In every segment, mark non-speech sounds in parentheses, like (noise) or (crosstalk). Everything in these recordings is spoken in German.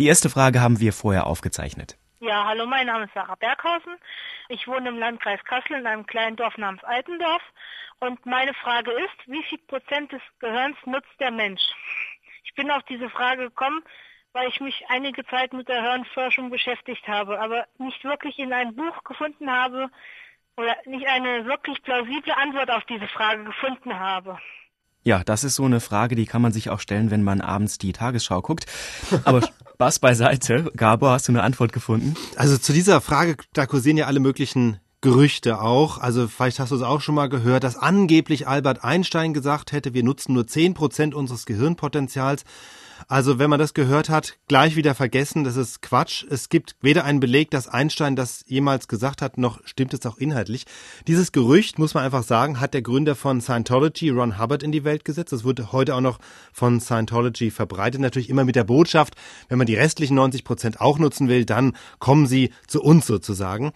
Die erste Frage haben wir vorher aufgezeichnet. Ja, hallo, mein Name ist Sarah Berghausen. Ich wohne im Landkreis Kassel in einem kleinen Dorf namens Altendorf. Und meine Frage ist, wie viel Prozent des Gehirns nutzt der Mensch? Ich bin auf diese Frage gekommen, weil ich mich einige Zeit mit der Hirnforschung beschäftigt habe, aber nicht wirklich in ein Buch gefunden habe oder nicht eine wirklich plausible Antwort auf diese Frage gefunden habe. Ja, das ist so eine Frage, die kann man sich auch stellen, wenn man abends die Tagesschau guckt. Aber (laughs) Spaß beiseite. Gabor, hast du eine Antwort gefunden? Also zu dieser Frage, da kursieren ja alle möglichen Gerüchte auch. Also vielleicht hast du es auch schon mal gehört, dass angeblich Albert Einstein gesagt hätte, wir nutzen nur zehn Prozent unseres Gehirnpotenzials. Also wenn man das gehört hat, gleich wieder vergessen, das ist Quatsch. Es gibt weder einen Beleg, dass Einstein das jemals gesagt hat, noch stimmt es auch inhaltlich. Dieses Gerücht, muss man einfach sagen, hat der Gründer von Scientology, Ron Hubbard, in die Welt gesetzt. Das wird heute auch noch von Scientology verbreitet. Natürlich immer mit der Botschaft, wenn man die restlichen 90 Prozent auch nutzen will, dann kommen sie zu uns sozusagen.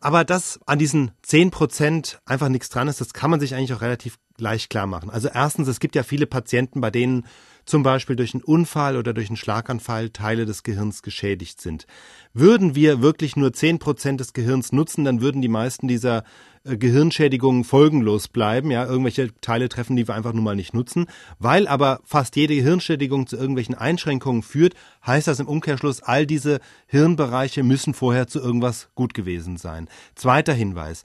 Aber dass an diesen 10 Prozent einfach nichts dran ist, das kann man sich eigentlich auch relativ leicht klar machen. Also erstens, es gibt ja viele Patienten, bei denen zum Beispiel durch einen Unfall oder durch einen Schlaganfall Teile des Gehirns geschädigt sind. Würden wir wirklich nur zehn Prozent des Gehirns nutzen, dann würden die meisten dieser äh, Gehirnschädigungen folgenlos bleiben, ja, irgendwelche Teile treffen, die wir einfach nun mal nicht nutzen. Weil aber fast jede Gehirnschädigung zu irgendwelchen Einschränkungen führt, heißt das im Umkehrschluss, all diese Hirnbereiche müssen vorher zu irgendwas gut gewesen sein. Zweiter Hinweis.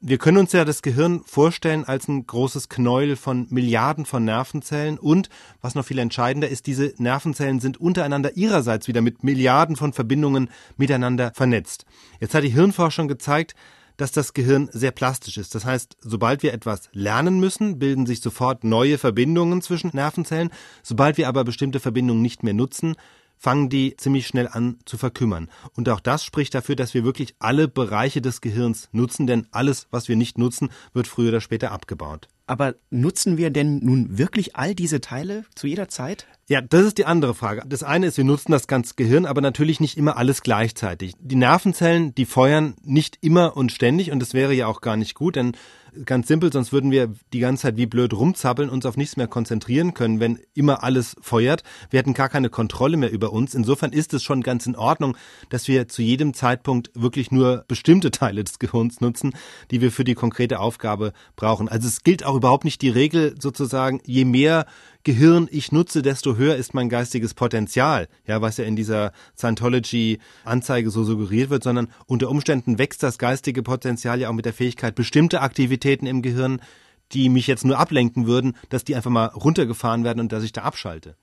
Wir können uns ja das Gehirn vorstellen als ein großes Knäuel von Milliarden von Nervenzellen und, was noch viel entscheidender ist, diese Nervenzellen sind untereinander ihrerseits wieder mit Milliarden von Verbindungen miteinander vernetzt. Jetzt hat die Hirnforschung gezeigt, dass das Gehirn sehr plastisch ist. Das heißt, sobald wir etwas lernen müssen, bilden sich sofort neue Verbindungen zwischen Nervenzellen. Sobald wir aber bestimmte Verbindungen nicht mehr nutzen, fangen die ziemlich schnell an zu verkümmern. Und auch das spricht dafür, dass wir wirklich alle Bereiche des Gehirns nutzen, denn alles, was wir nicht nutzen, wird früher oder später abgebaut. Aber nutzen wir denn nun wirklich all diese Teile zu jeder Zeit? Ja, das ist die andere Frage. Das eine ist, wir nutzen das ganze Gehirn, aber natürlich nicht immer alles gleichzeitig. Die Nervenzellen, die feuern nicht immer und ständig und das wäre ja auch gar nicht gut, denn ganz simpel, sonst würden wir die ganze Zeit wie blöd rumzappeln, uns auf nichts mehr konzentrieren können, wenn immer alles feuert. Wir hätten gar keine Kontrolle mehr über uns. Insofern ist es schon ganz in Ordnung, dass wir zu jedem Zeitpunkt wirklich nur bestimmte Teile des Gehirns nutzen, die wir für die konkrete Aufgabe brauchen. Also es gilt auch überhaupt nicht die Regel sozusagen, je mehr Gehirn ich nutze, desto höher ist mein geistiges Potenzial, ja, was ja in dieser Scientology-Anzeige so suggeriert wird, sondern unter Umständen wächst das geistige Potenzial ja auch mit der Fähigkeit, bestimmte Aktivitäten im Gehirn, die mich jetzt nur ablenken würden, dass die einfach mal runtergefahren werden und dass ich da abschalte.